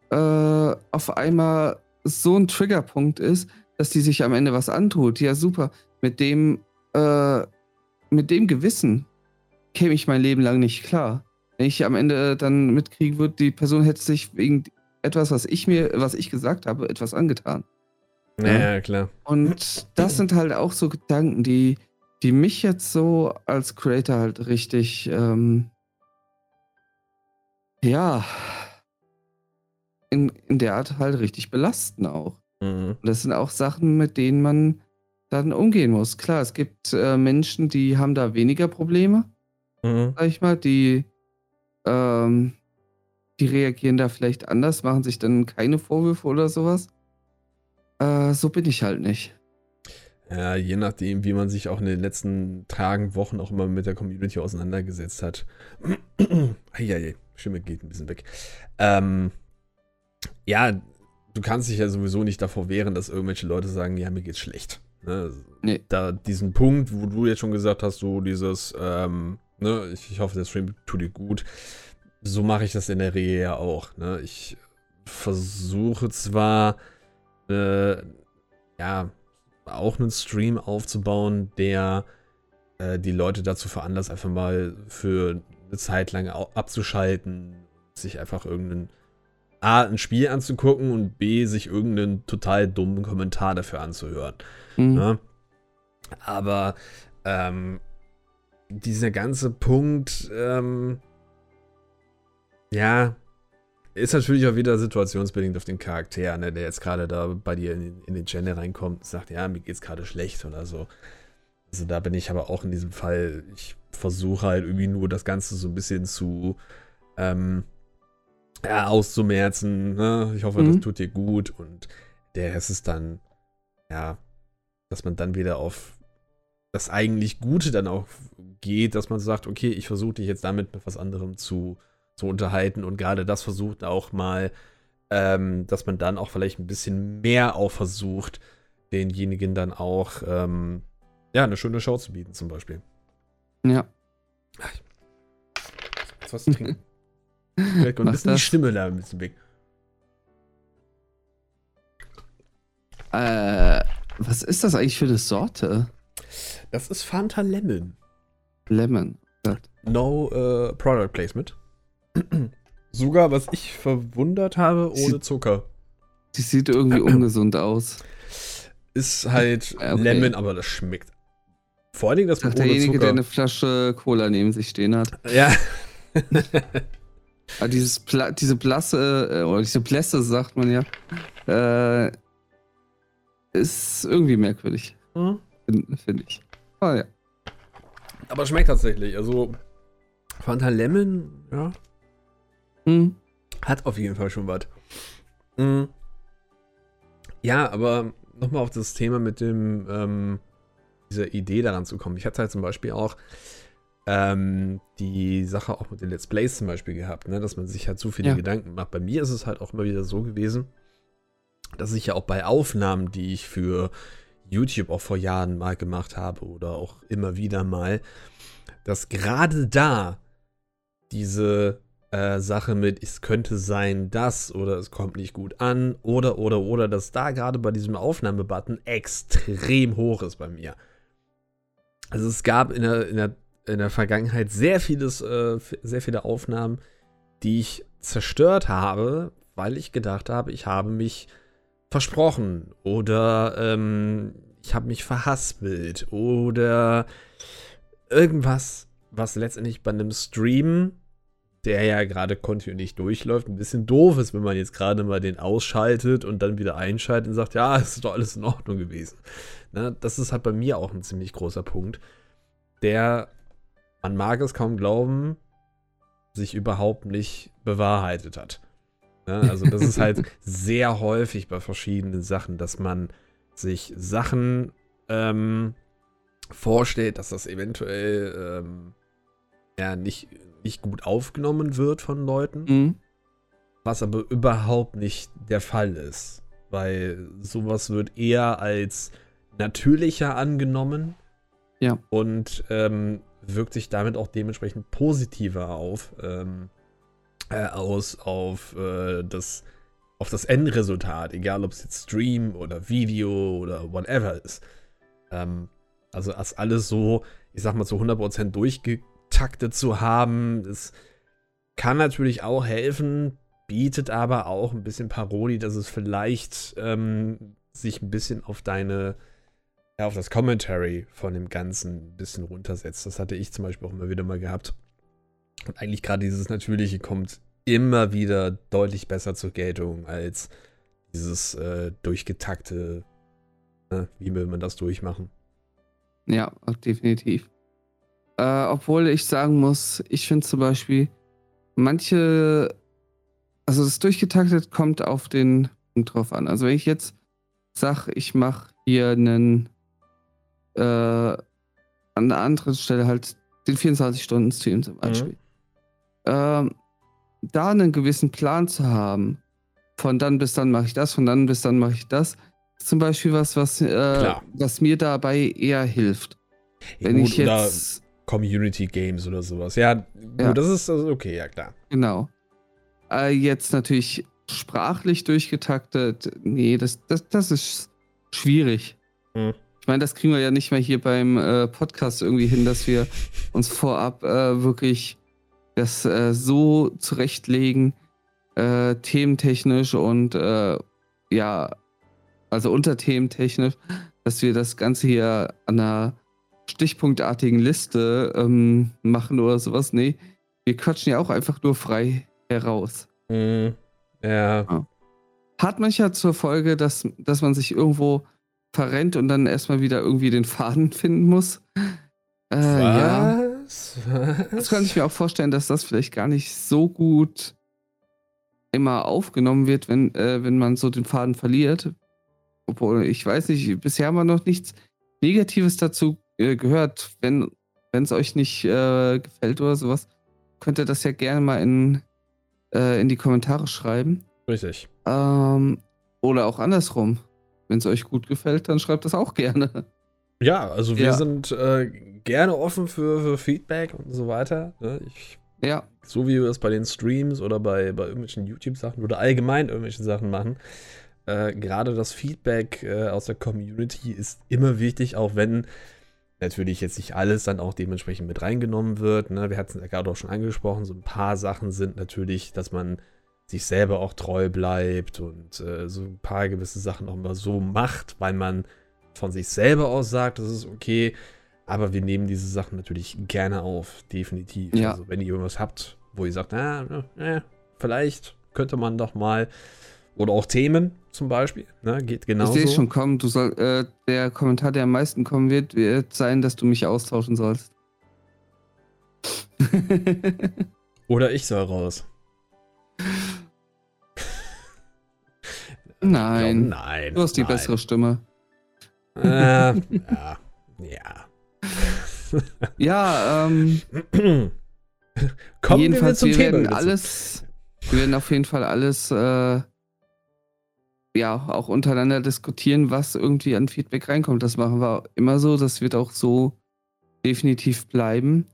äh, auf einmal so ein Triggerpunkt ist, dass die sich am Ende was antut. Ja, super. Mit dem, äh, mit dem Gewissen käme ich mein Leben lang nicht klar. Wenn ich am Ende dann mitkriegen würde, die Person hätte sich wegen etwas, was ich mir, was ich gesagt habe, etwas angetan. Ja, ja klar. Und das sind halt auch so Gedanken, die, die mich jetzt so als Creator halt richtig, ähm, ja, in, in der Art halt richtig belasten auch. Mhm. Und das sind auch Sachen, mit denen man dann umgehen muss. Klar, es gibt äh, Menschen, die haben da weniger Probleme, mhm. sag ich mal, die, ähm, die reagieren da vielleicht anders, machen sich dann keine Vorwürfe oder sowas. Äh, so bin ich halt nicht. Ja, je nachdem, wie man sich auch in den letzten Tagen, Wochen auch immer mit der Community auseinandergesetzt hat. [clears throat] Eieiei, Stimme geht ein bisschen weg. Ähm, ja, du kannst dich ja sowieso nicht davor wehren, dass irgendwelche Leute sagen, ja, mir geht's schlecht. Ne? Nee. Da diesen Punkt, wo du jetzt schon gesagt hast, so dieses, ähm, ne, ich, ich, hoffe, der Stream tut dir gut. So mache ich das in der Regel ja auch. Ne? Ich versuche zwar, äh, ja, auch einen Stream aufzubauen, der äh, die Leute dazu veranlasst, einfach mal für eine Zeit lang abzuschalten, sich einfach irgendeinen A, ein Spiel anzugucken und B, sich irgendeinen total dummen Kommentar dafür anzuhören. Mhm. Ne? Aber ähm, dieser ganze Punkt, ähm, ja, ist natürlich auch wieder situationsbedingt auf den Charakter, ne, der jetzt gerade da bei dir in, in den Channel reinkommt und sagt, ja, mir geht's gerade schlecht oder so. Also da bin ich aber auch in diesem Fall, ich versuche halt irgendwie nur das Ganze so ein bisschen zu ähm, ja, auszumerzen. Ne? Ich hoffe, mhm. das tut dir gut und der Rest ist dann, ja, dass man dann wieder auf das eigentlich Gute dann auch geht, dass man sagt, okay, ich versuche dich jetzt damit mit was anderem zu zu unterhalten und gerade das versucht auch mal, ähm, dass man dann auch vielleicht ein bisschen mehr auch versucht, denjenigen dann auch ähm, ja, eine schöne Show zu bieten, zum Beispiel. Ja. Jetzt was trinken. [laughs] Vielleicht ein bisschen das? die Stimme da ein bisschen weg. Äh, was ist das eigentlich für eine Sorte? Das ist Fanta Lemon. Lemon. No uh, Product Placement. [clears throat] Sogar, was ich verwundert habe, ohne Zucker. Die sieht irgendwie [clears throat] ungesund aus. Ist halt okay. Lemon, aber das schmeckt. Vor allen Dingen das mit ohne derjenige, Zucker. der eine Flasche Cola neben sich stehen hat. Ja. aber dieses Pla diese Blasse, äh, oder diese Blässe, sagt man ja, äh, ist irgendwie merkwürdig. Mhm. Finde find ich. Oh ja. Aber schmeckt tatsächlich. Also, Fanta Lemon, ja, Mhm. Hat auf jeden Fall schon was. Mhm. Ja, aber nochmal auf das Thema mit dem, ähm, dieser Idee daran zu kommen. Ich hatte halt zum Beispiel auch ähm, die Sache auch mit den Let's Plays zum Beispiel gehabt, ne? dass man sich halt so viele ja. Gedanken macht. Bei mir ist es halt auch immer wieder so gewesen, dass ich ja auch bei Aufnahmen, die ich für YouTube auch vor Jahren mal gemacht habe oder auch immer wieder mal, dass gerade da diese äh, Sache mit, es könnte sein, dass oder es kommt nicht gut an oder oder oder, dass da gerade bei diesem Aufnahmebutton extrem hoch ist bei mir. Also es gab in der, in der, in der Vergangenheit sehr vieles, äh, sehr viele Aufnahmen, die ich zerstört habe, weil ich gedacht habe, ich habe mich versprochen oder ähm, ich habe mich verhaspelt oder irgendwas, was letztendlich bei einem Stream der ja gerade kontinuierlich durchläuft, ein bisschen doof ist, wenn man jetzt gerade mal den ausschaltet und dann wieder einschaltet und sagt, ja, es ist doch alles in Ordnung gewesen. Ne, das ist halt bei mir auch ein ziemlich großer Punkt, der, man mag es kaum glauben, sich überhaupt nicht bewahrheitet hat. Ne, also das ist halt [laughs] sehr häufig bei verschiedenen Sachen, dass man sich Sachen ähm, vorstellt, dass das eventuell ähm, ja, nicht, nicht gut aufgenommen wird von Leuten. Mhm. Was aber überhaupt nicht der Fall ist. Weil sowas wird eher als natürlicher angenommen. Ja. Und ähm, wirkt sich damit auch dementsprechend positiver auf, ähm, äh, aus auf äh, das auf das Endresultat, egal ob es jetzt Stream oder Video oder whatever ist. Ähm, also das alles so, ich sag mal, zu 100% durchgetaktet zu haben, das kann natürlich auch helfen, bietet aber auch ein bisschen Parodie, dass es vielleicht ähm, sich ein bisschen auf deine, ja, auf das Commentary von dem Ganzen ein bisschen runtersetzt. Das hatte ich zum Beispiel auch immer wieder mal gehabt. Und eigentlich gerade dieses Natürliche kommt immer wieder deutlich besser zur Geltung als dieses äh, durchgetakte, ne? wie will man das durchmachen? Ja, definitiv. Äh, obwohl ich sagen muss, ich finde zum Beispiel, manche, also das durchgetaktet kommt auf den Punkt drauf an. Also wenn ich jetzt sage, ich mache hier einen, äh, an einer anderen Stelle halt den 24-Stunden-Stream zum mhm. Beispiel. Mhm. Ähm, da einen gewissen Plan zu haben, von dann bis dann mache ich das, von dann bis dann mache ich das, ist zum Beispiel was, was, äh, was mir dabei eher hilft. Ja, Wenn gut, ich jetzt. Community Games oder sowas. Ja, ja. das ist also okay, ja klar. Genau. Äh, jetzt natürlich sprachlich durchgetaktet, nee, das, das, das ist schwierig. Hm. Ich meine, das kriegen wir ja nicht mehr hier beim äh, Podcast irgendwie hin, dass wir uns vorab äh, wirklich das äh, so zurechtlegen, äh, thementechnisch und äh, ja, also unterthementechnisch, dass wir das Ganze hier an einer stichpunktartigen Liste ähm, machen oder sowas. Nee, wir quatschen ja auch einfach nur frei heraus. Mhm. Ja. ja. Hat manchmal zur Folge, dass, dass man sich irgendwo verrennt und dann erstmal wieder irgendwie den Faden [laughs] finden muss. Äh, ja. Was? Das kann ich mir auch vorstellen, dass das vielleicht gar nicht so gut immer aufgenommen wird, wenn, äh, wenn man so den Faden verliert. Obwohl, ich weiß nicht, bisher haben wir noch nichts Negatives dazu äh, gehört. Wenn es euch nicht äh, gefällt oder sowas, könnt ihr das ja gerne mal in, äh, in die Kommentare schreiben. Richtig. Ähm, oder auch andersrum. Wenn es euch gut gefällt, dann schreibt das auch gerne. [laughs] Ja, also wir ja. sind äh, gerne offen für, für, Feedback und so weiter. Ne? Ich, ja. So wie wir das bei den Streams oder bei, bei irgendwelchen YouTube-Sachen oder allgemein irgendwelche Sachen machen. Äh, Gerade das Feedback äh, aus der Community ist immer wichtig, auch wenn natürlich jetzt nicht alles dann auch dementsprechend mit reingenommen wird. Ne? Wir hatten es ja gerade auch schon angesprochen, so ein paar Sachen sind natürlich, dass man sich selber auch treu bleibt und äh, so ein paar gewisse Sachen auch mal so macht, weil man von sich selber aus sagt, das ist okay. Aber wir nehmen diese Sachen natürlich gerne auf, definitiv. Ja. Also wenn ihr irgendwas habt, wo ihr sagt, na, na, vielleicht könnte man doch mal. Oder auch Themen zum Beispiel, ne, geht genauso. Ich sehe schon kommen. Du soll, äh, der Kommentar, der am meisten kommen wird, wird sein, dass du mich austauschen sollst. [laughs] Oder ich soll raus. [laughs] Nein. Glaub, nein. Du hast die nein. bessere Stimme. Äh, ja. Ja. [laughs] ja, ähm. Kommen jedenfalls, wir, wir werden alles, wir werden auf jeden Fall alles, äh, ja, auch untereinander diskutieren, was irgendwie an Feedback reinkommt. Das machen wir immer so. Das wird auch so definitiv bleiben.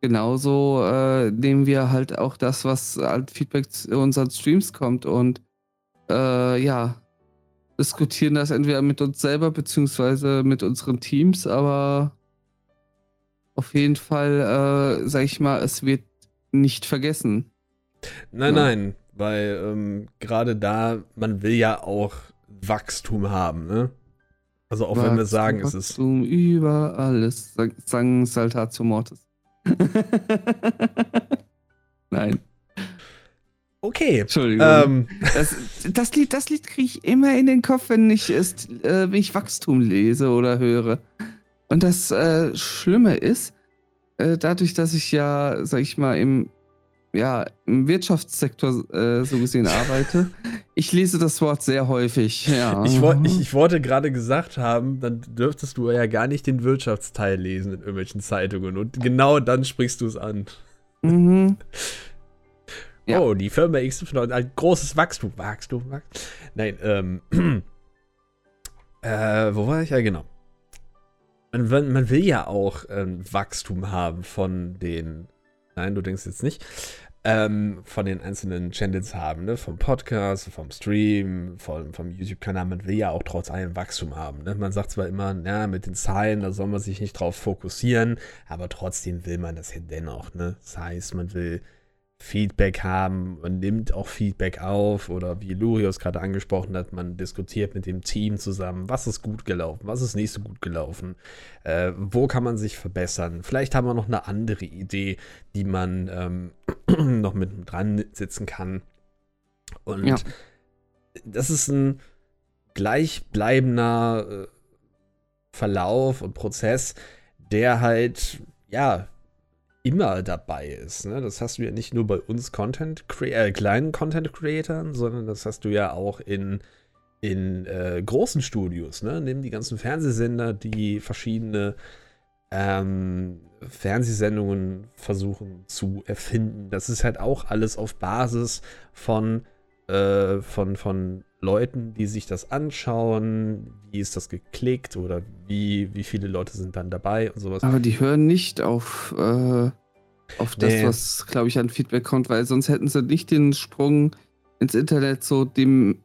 Genauso äh, nehmen wir halt auch das, was als Feedback zu unseren Streams kommt und äh, ja, diskutieren das entweder mit uns selber beziehungsweise mit unseren Teams, aber auf jeden Fall, äh, sag ich mal, es wird nicht vergessen. Nein, ja. nein, weil ähm, gerade da, man will ja auch Wachstum haben, ne? Also auch Wachstum, wenn wir sagen, Wachstum es ist. Wachstum über alles, sagen Saltatio Mortis. [laughs] nein. Okay. Entschuldigung. Ähm. Das, das, Lied, das Lied kriege ich immer in den Kopf, wenn ich, es, äh, wenn ich Wachstum lese oder höre. Und das äh, Schlimme ist, äh, dadurch, dass ich ja, sag ich mal, im, ja, im Wirtschaftssektor äh, so gesehen arbeite, Ich lese das Wort sehr häufig, ja. Ich, ich, ich wollte gerade gesagt haben, dann dürftest du ja gar nicht den Wirtschaftsteil lesen in irgendwelchen Zeitungen. Und genau dann sprichst du es an. Mhm. [laughs] Ja. Oh, die Firma XY, ein großes Wachstum. Wachstum, Wachstum. Nein, ähm. [clears throat] äh, wo war ich? Ja, genau. Man, man will ja auch ähm, Wachstum haben von den. Nein, du denkst jetzt nicht ähm, von den einzelnen Channels haben, ne? Vom Podcast, vom Stream, vom, vom YouTube-Kanal. Man will ja auch trotz allem Wachstum haben. Ne? Man sagt zwar immer, ja, mit den Zahlen, da soll man sich nicht drauf fokussieren, aber trotzdem will man das ja dennoch. Ne? Das heißt, man will Feedback haben, man nimmt auch Feedback auf oder wie Lurios gerade angesprochen hat, man diskutiert mit dem Team zusammen, was ist gut gelaufen, was ist nicht so gut gelaufen, äh, wo kann man sich verbessern. Vielleicht haben wir noch eine andere Idee, die man ähm, [clears throat] noch mit dran sitzen kann. Und ja. das ist ein gleichbleibender äh, Verlauf und Prozess, der halt, ja, immer dabei ist. Ne? Das hast du ja nicht nur bei uns Content äh, kleinen Content Creatern, sondern das hast du ja auch in, in äh, großen Studios. Ne? Nimm die ganzen Fernsehsender, die verschiedene ähm, Fernsehsendungen versuchen zu erfinden. Das ist halt auch alles auf Basis von, äh, von, von Leuten, die sich das anschauen, wie ist das geklickt oder wie, wie viele Leute sind dann dabei und sowas. Aber die hören nicht auf, äh, auf das, nee. was, glaube ich, an Feedback kommt, weil sonst hätten sie nicht den Sprung ins Internet so dem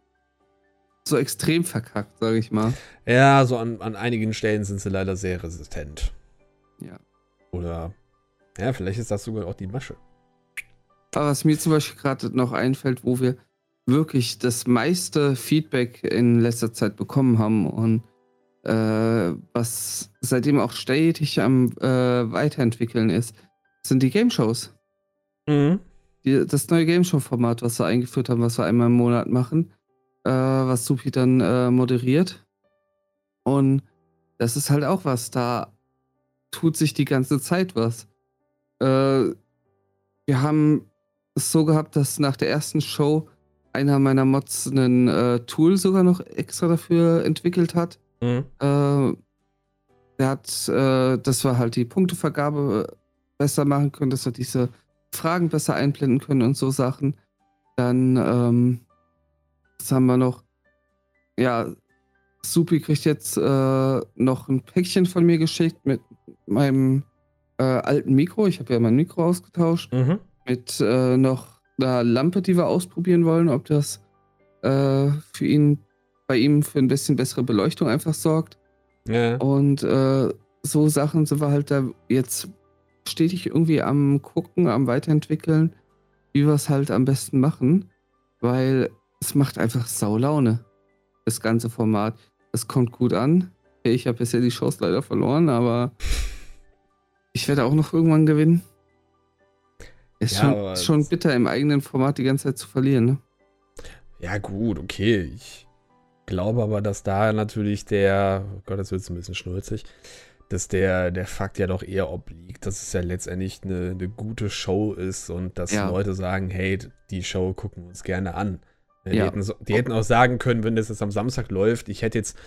so extrem verkackt, sage ich mal. Ja, so an, an einigen Stellen sind sie leider sehr resistent. Ja. Oder, ja, vielleicht ist das sogar auch die Masche. Aber was mir zum Beispiel gerade noch einfällt, wo wir wirklich das meiste Feedback in letzter Zeit bekommen haben und äh, was seitdem auch stetig am äh, Weiterentwickeln ist, sind die Game Shows. Mhm. Die, das neue Game Show-Format, was wir eingeführt haben, was wir einmal im Monat machen, äh, was Supi dann äh, moderiert. Und das ist halt auch was, da tut sich die ganze Zeit was. Äh, wir haben es so gehabt, dass nach der ersten Show einer meiner Mods ein äh, Tool sogar noch extra dafür entwickelt hat. Mhm. Äh, der hat, äh, dass wir halt die Punktevergabe besser machen können, dass wir diese Fragen besser einblenden können und so Sachen. Dann, ähm, was haben wir noch? Ja, Supi kriegt jetzt äh, noch ein Päckchen von mir geschickt mit meinem äh, alten Mikro. Ich habe ja mein Mikro ausgetauscht. Mhm. Mit äh, noch einer Lampe, die wir ausprobieren wollen, ob das äh, für ihn, bei ihm für ein bisschen bessere Beleuchtung einfach sorgt. Ja. Und äh, so Sachen sind wir halt da jetzt stetig irgendwie am gucken, am weiterentwickeln, wie wir es halt am besten machen, weil es macht einfach Saulaune, das ganze Format. Es kommt gut an. Ich habe bisher die Shows leider verloren, aber ich werde auch noch irgendwann gewinnen. Ist, ja, schon, ist schon bitter, im eigenen Format die ganze Zeit zu verlieren, ne? Ja, gut, okay. Ich glaube aber, dass da natürlich der, oh Gott, das wird ein bisschen schnulzig, dass der, der Fakt ja doch eher obliegt, dass es ja letztendlich eine, eine gute Show ist und dass ja. Leute sagen, hey, die Show gucken wir uns gerne an. Die, ja. hätten, die hätten auch sagen können, wenn das jetzt am Samstag läuft, ich hätte jetzt Ne,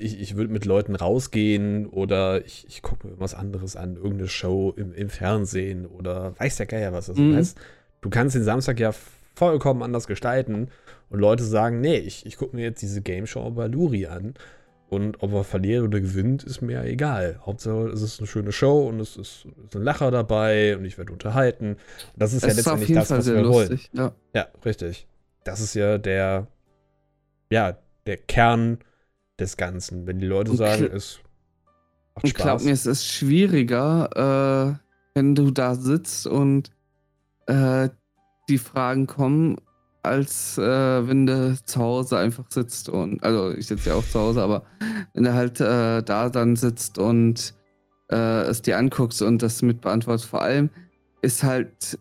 ich, ich würde mit Leuten rausgehen oder ich, ich gucke mir was anderes an, irgendeine Show im, im Fernsehen oder weiß der Geier was. Das mhm. heißt, du kannst den Samstag ja vollkommen anders gestalten und Leute sagen, nee, ich, ich gucke mir jetzt diese Game Show bei Luri an und ob er verliert oder gewinnt, ist mir egal. Hauptsache, es ist eine schöne Show und es ist, ist ein Lacher dabei und ich werde unterhalten. Und das ist es ja letztendlich das, was wir wollen. Ja. ja, richtig. Das ist ja der, ja, der Kern des Ganzen. Wenn die Leute sagen, es macht Spaß. Ich glaube mir, es ist schwieriger, äh, wenn du da sitzt und äh, die Fragen kommen, als äh, wenn du zu Hause einfach sitzt und, also ich sitze ja auch zu Hause, aber wenn du halt äh, da dann sitzt und äh, es dir anguckst und das mit beantwortest, vor allem ist halt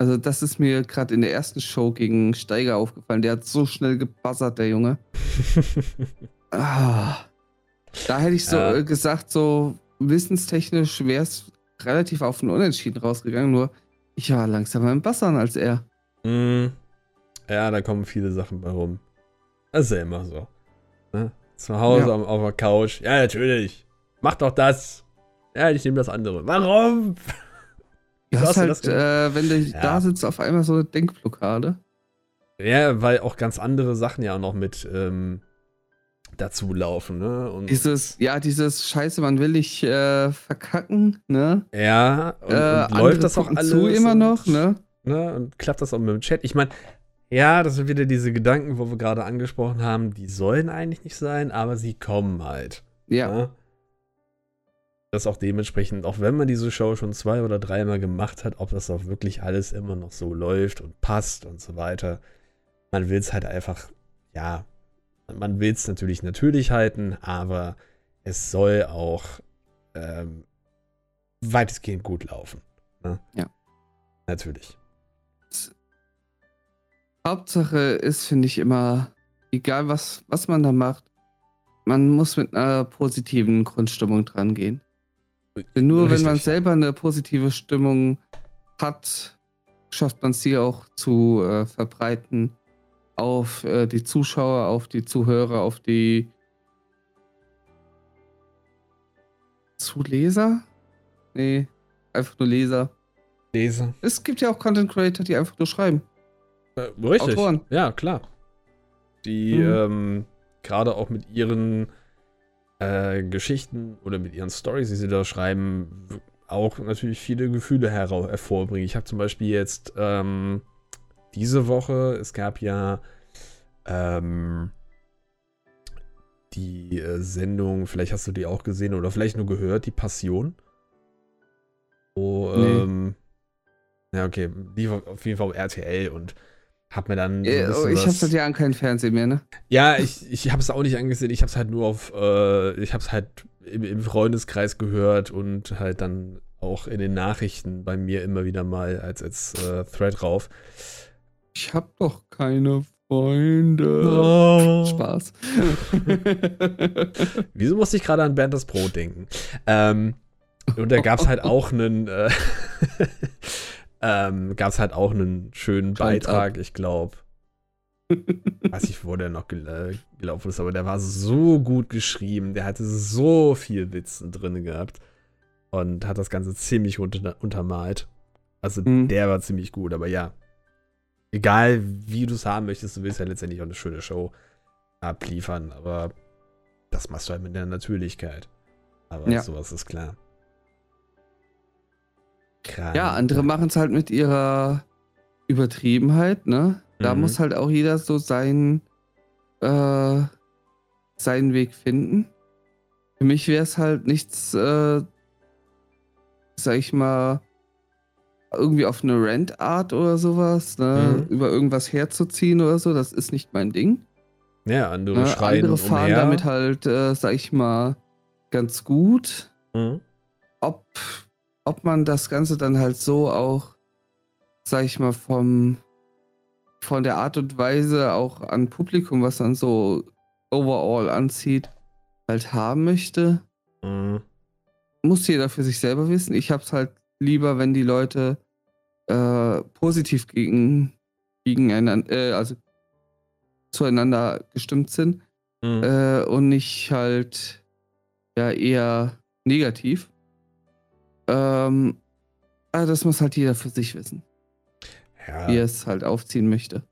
also, das ist mir gerade in der ersten Show gegen Steiger aufgefallen. Der hat so schnell gebuzzert, der Junge. [laughs] ah, da hätte ich so ja. gesagt, so wissenstechnisch wäre es relativ auf den Unentschieden rausgegangen. Nur ich war langsamer im Buzzern als er. Mm. Ja, da kommen viele Sachen bei rum. Das ist ja immer so. Ne? Zu Hause ja. auf, auf der Couch. Ja, natürlich. Mach doch das. Ja, ich nehme das andere. Warum? Du hast halt, äh, wenn du ja. da sitzt, auf einmal so eine Denkblockade. Ja, weil auch ganz andere Sachen ja auch noch mit ähm, dazu laufen, ne? Und dieses, ja, dieses Scheiße, man will dich äh, verkacken, ne? Ja, und, äh, und läuft das auch alles? Zu immer noch, ne? ne? Und klappt das auch mit dem Chat? Ich meine, ja, das sind wieder diese Gedanken, wo wir gerade angesprochen haben, die sollen eigentlich nicht sein, aber sie kommen halt. Ja. Ne? Das auch dementsprechend, auch wenn man diese Show schon zwei oder dreimal gemacht hat, ob das auch wirklich alles immer noch so läuft und passt und so weiter. Man will es halt einfach, ja, man will es natürlich natürlich halten, aber es soll auch ähm, weitestgehend gut laufen. Ne? Ja. Natürlich. Hauptsache ist, finde ich immer, egal was, was man da macht, man muss mit einer positiven Grundstimmung dran gehen. Denn nur Richtig. wenn man selber eine positive Stimmung hat, schafft man sie auch zu äh, verbreiten auf äh, die Zuschauer, auf die Zuhörer, auf die Zuleser? Nee, einfach nur Leser. Leser. Es gibt ja auch Content Creator, die einfach nur schreiben. Äh, richtig. Autoren. Ja, klar. Die mhm. ähm, gerade auch mit ihren äh, Geschichten oder mit ihren Stories, die sie da schreiben, auch natürlich viele Gefühle hervorbringen. Ich habe zum Beispiel jetzt ähm, diese Woche, es gab ja ähm, die äh, Sendung, vielleicht hast du die auch gesehen oder vielleicht nur gehört, die Passion. Wo, nee. ähm, ja, okay, lief auf jeden Fall auf RTL und hab mir dann. So äh, oh, ich habe seit Jahren kein Fernsehen mehr, ne? Ja, ich, ich habe es auch nicht angesehen. Ich habe es halt nur auf. Äh, ich habe es halt im, im, Freundeskreis gehört und halt dann auch in den Nachrichten bei mir immer wieder mal als, als äh, Thread rauf. Ich habe doch keine Freunde. Oh. [laughs] Spaß. [laughs] Wieso musste ich gerade an Bernd das Brot denken? Ähm, und da gab es halt [laughs] auch einen. Äh, ähm, gab es halt auch einen schönen Beitrag, ich glaube. [laughs] weiß nicht, wo der noch gel gelaufen ist, aber der war so gut geschrieben. Der hatte so viel Witzen drin gehabt. Und hat das Ganze ziemlich unter untermalt. Also mhm. der war ziemlich gut, aber ja. Egal wie du es haben möchtest, du willst ja letztendlich auch eine schöne Show abliefern, aber das machst du halt mit der Natürlichkeit. Aber ja. sowas ist klar. Krank. Ja, andere machen es halt mit ihrer Übertriebenheit, ne? Da mhm. muss halt auch jeder so sein, äh, seinen Weg finden. Für mich wäre es halt nichts, äh, sag ich mal, irgendwie auf eine Rent-Art oder sowas, ne? Mhm. über irgendwas herzuziehen oder so. Das ist nicht mein Ding. Ja, andere ne? schreien Andere fahren umher. damit halt, äh, sag ich mal, ganz gut. Mhm. Ob ob man das Ganze dann halt so auch, sag ich mal, vom, von der Art und Weise auch an Publikum, was dann so overall anzieht, halt haben möchte. Mhm. Muss jeder für sich selber wissen. Ich hab's halt lieber, wenn die Leute äh, positiv gegen, gegeneinander, äh, also zueinander gestimmt sind mhm. äh, und nicht halt ja eher negativ. Ähm, aber das muss halt jeder für sich wissen. Ja. Wie er es halt aufziehen möchte.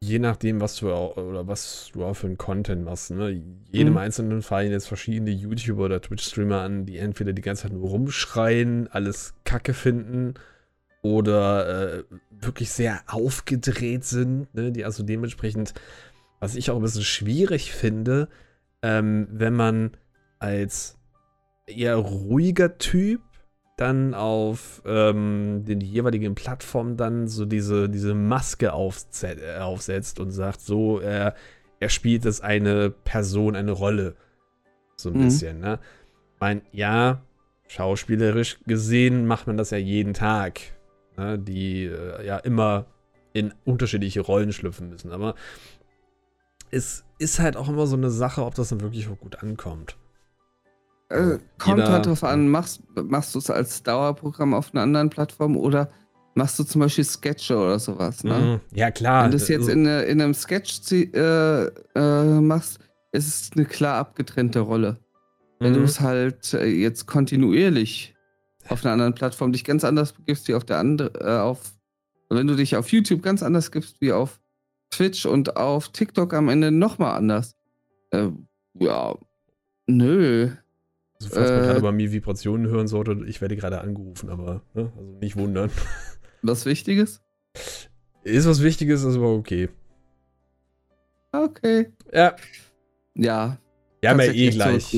Je nachdem, was du auch, oder was du auch für einen Content machst, ne? Jedem mhm. einzelnen fallen jetzt verschiedene YouTuber oder Twitch-Streamer an, die entweder die ganze Zeit nur rumschreien, alles Kacke finden oder äh, wirklich sehr aufgedreht sind, ne? Die also dementsprechend, was ich auch ein bisschen schwierig finde, ähm, wenn man als eher ruhiger Typ dann auf ähm, den jeweiligen Plattformen dann so diese, diese Maske aufsetzt und sagt, so, er, er spielt es eine Person, eine Rolle. So ein mhm. bisschen, ne? Ich meine, ja, schauspielerisch gesehen macht man das ja jeden Tag. Ne? Die äh, ja immer in unterschiedliche Rollen schlüpfen müssen. Aber es ist halt auch immer so eine Sache, ob das dann wirklich auch gut ankommt. Äh, kommt Jeder, halt drauf an, machst, machst du es als Dauerprogramm auf einer anderen Plattform oder machst du zum Beispiel Sketche oder sowas, ne? Mhm. Ja, klar. Wenn du es jetzt in, in, einem Sketch äh, äh, machst, ist es eine klar abgetrennte Rolle. Wenn mhm. du es halt äh, jetzt kontinuierlich auf einer anderen Plattform dich ganz anders gibst wie auf der anderen, äh, auf, wenn du dich auf YouTube ganz anders gibst wie auf Twitch und auf TikTok am Ende nochmal anders. Äh, ja, nö. Also falls man gerade bei mir Vibrationen hören sollte, ich werde gerade angerufen, aber ne? also nicht wundern. [laughs] Was Wichtiges? Ist was Wichtiges, ist aber okay. Okay. Ja. Ja. Ja, mal eh gleich.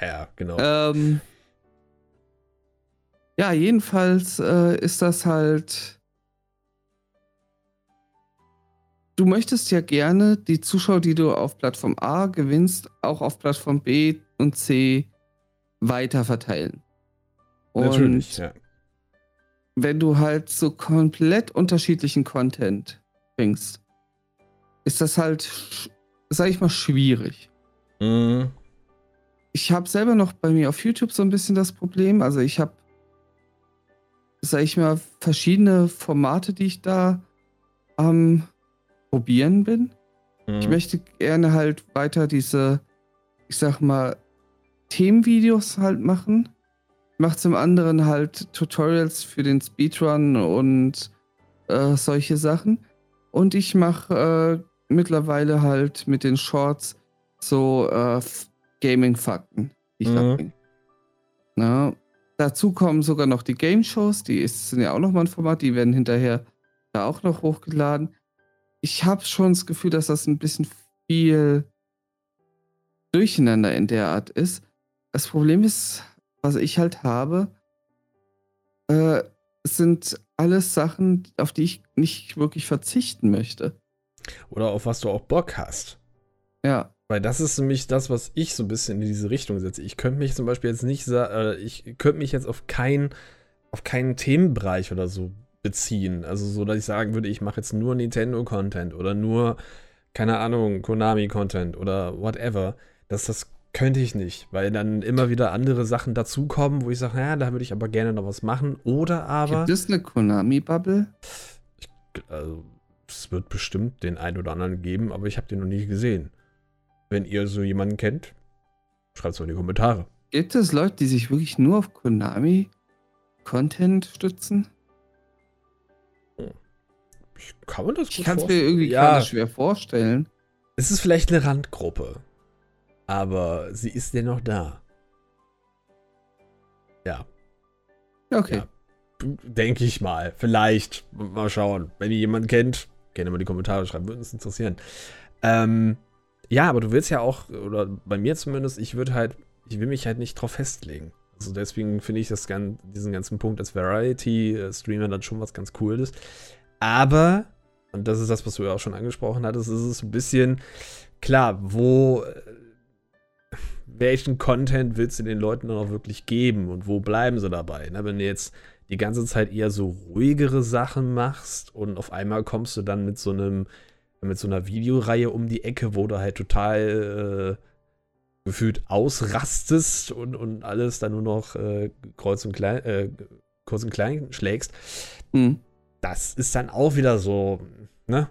Ja, genau. Ähm, ja, jedenfalls äh, ist das halt. Du möchtest ja gerne die Zuschauer, die du auf Plattform A gewinnst, auch auf Plattform B und C weiter verteilen. Und Natürlich, ja. Wenn du halt so komplett unterschiedlichen Content bringst, ist das halt, sag ich mal, schwierig. Mhm. Ich habe selber noch bei mir auf YouTube so ein bisschen das Problem. Also ich habe sag ich mal, verschiedene Formate, die ich da am Probieren bin. Mhm. Ich möchte gerne halt weiter diese, ich sag mal, Themenvideos halt machen. Mache zum anderen halt Tutorials für den Speedrun und äh, solche Sachen. Und ich mache äh, mittlerweile halt mit den Shorts so äh, Gaming-Fakten, die ich mhm. da bringe. Na, Dazu kommen sogar noch die Game Shows, die ist, sind ja auch nochmal ein Format, die werden hinterher da auch noch hochgeladen. Ich habe schon das Gefühl, dass das ein bisschen viel Durcheinander in der Art ist. Das Problem ist, was ich halt habe, äh, sind alles Sachen, auf die ich nicht wirklich verzichten möchte. Oder auf was du auch Bock hast. Ja. Weil das ist nämlich das, was ich so ein bisschen in diese Richtung setze. Ich könnte mich zum Beispiel jetzt nicht äh, ich könnte mich jetzt auf keinen auf keinen Themenbereich oder so beziehen. Also so, dass ich sagen würde, ich mache jetzt nur Nintendo-Content oder nur, keine Ahnung, Konami-Content oder whatever. Das, das könnte ich nicht, weil dann immer wieder andere Sachen dazukommen, wo ich sage, ja, da würde ich aber gerne noch was machen. Oder aber. Gibt es eine Konami-Bubble? Also, es wird bestimmt den einen oder anderen geben, aber ich habe den noch nie gesehen. Wenn ihr so jemanden kennt, schreibt es mal in die Kommentare. Gibt es Leute, die sich wirklich nur auf Konami-Content stützen? Ich kann mir das Ich kann es mir irgendwie ja, schwer vorstellen. Es ist vielleicht eine Randgruppe. Aber sie ist dennoch da. Ja. Okay. Ja. Denke ich mal. Vielleicht. Mal schauen. Wenn ihr jemanden kennt, gerne mal die Kommentare schreiben. Würde uns interessieren. Ähm, ja, aber du willst ja auch, oder bei mir zumindest, ich würde halt, ich will mich halt nicht drauf festlegen. Also deswegen finde ich das diesen ganzen Punkt als Variety-Streamer dann schon was ganz Cooles. Aber, und das ist das, was du ja auch schon angesprochen hattest, ist es ein bisschen klar, wo, welchen Content willst du den Leuten dann auch wirklich geben und wo bleiben sie dabei? Ne? Wenn du jetzt die ganze Zeit eher so ruhigere Sachen machst und auf einmal kommst du dann mit so einem mit so einer Videoreihe um die Ecke, wo du halt total äh, gefühlt ausrastest und, und alles dann nur noch äh, kreuz und klein, äh, kurz und klein schlägst. Mhm. Das ist dann auch wieder so, ne?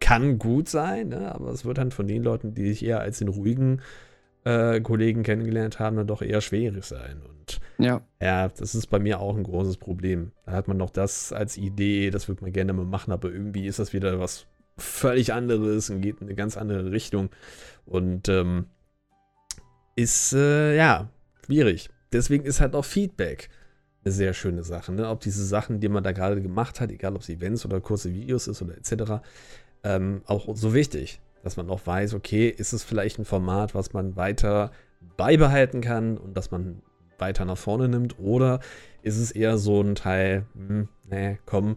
Kann gut sein, ne? aber es wird dann von den Leuten, die sich eher als den ruhigen äh, Kollegen kennengelernt haben, dann doch eher schwierig sein. Und ja. ja, das ist bei mir auch ein großes Problem. Da hat man noch das als Idee, das würde man gerne mal machen, aber irgendwie ist das wieder was völlig anderes und geht in eine ganz andere Richtung. Und ähm, ist, äh, ja, schwierig. Deswegen ist halt auch Feedback eine sehr schöne Sache. Ne? Ob diese Sachen, die man da gerade gemacht hat, egal ob es Events oder kurze Videos ist oder etc., ähm, auch so wichtig, dass man auch weiß, okay, ist es vielleicht ein Format, was man weiter beibehalten kann und dass man weiter nach vorne nimmt oder ist es eher so ein Teil, hm, nee, komm,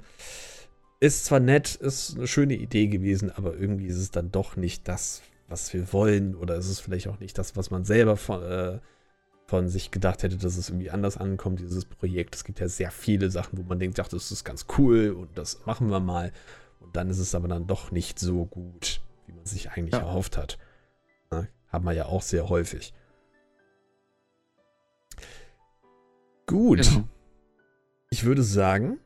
ist zwar nett, ist eine schöne Idee gewesen, aber irgendwie ist es dann doch nicht das, was wir wollen. Oder ist es vielleicht auch nicht das, was man selber von, äh, von sich gedacht hätte, dass es irgendwie anders ankommt, dieses Projekt. Es gibt ja sehr viele Sachen, wo man denkt, ach, das ist ganz cool und das machen wir mal. Und dann ist es aber dann doch nicht so gut, wie man sich eigentlich ja. erhofft hat. Na, haben wir ja auch sehr häufig. Gut. Genau. Ich würde sagen,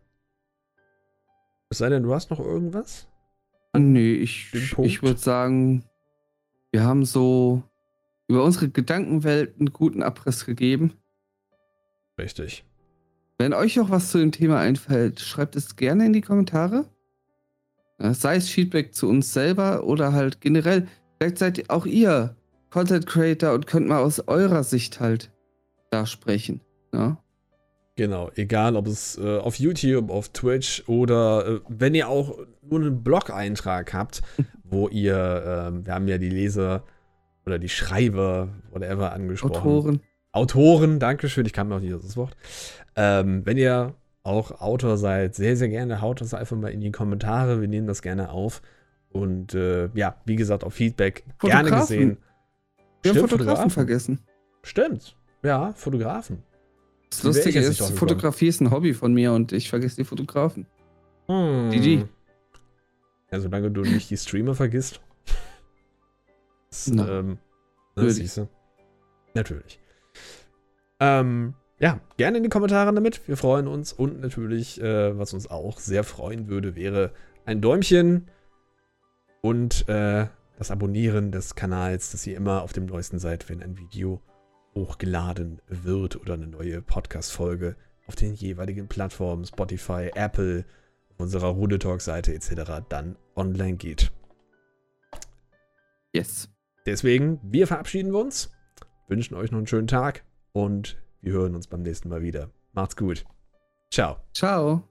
Es sei denn, du hast noch irgendwas? Nee, ich, ich würde sagen, wir haben so über unsere Gedankenwelt einen guten Abriss gegeben. Richtig. Wenn euch auch was zu dem Thema einfällt, schreibt es gerne in die Kommentare. Sei es Feedback zu uns selber oder halt generell. Vielleicht seid auch ihr Content Creator und könnt mal aus eurer Sicht halt da sprechen. Ja? Genau, egal ob es äh, auf YouTube, auf Twitch oder äh, wenn ihr auch nur einen Blog-Eintrag habt, [laughs] wo ihr, äh, wir haben ja die Leser oder die Schreiber, whatever, angesprochen. Autoren. Autoren, Dankeschön, ich kann noch nicht das Wort. Ähm, wenn ihr auch Autor seid, sehr, sehr gerne haut das einfach mal in die Kommentare. Wir nehmen das gerne auf. Und äh, ja, wie gesagt, auf Feedback gerne gesehen. Wir Stimmt, haben Fotografen, Fotografen vergessen. Stimmt, ja, Fotografen. Das Lustige ist, Fotografie ist ein Hobby von mir und ich vergesse die Fotografen. Hm. Die, die. Ja, solange du nicht die Streamer vergisst. Das, ähm, das. Natürlich. Ähm, ja, gerne in die Kommentare damit. Wir freuen uns. Und natürlich, äh, was uns auch sehr freuen würde, wäre ein Däumchen und äh, das Abonnieren des Kanals, dass ihr immer auf dem neuesten seid, wenn ein Video hochgeladen wird oder eine neue Podcast-Folge auf den jeweiligen Plattformen, Spotify, Apple, unserer Runde Talk-Seite etc. dann online geht. Yes. Deswegen, wir verabschieden uns, wünschen euch noch einen schönen Tag und wir hören uns beim nächsten Mal wieder. Macht's gut. Ciao. Ciao.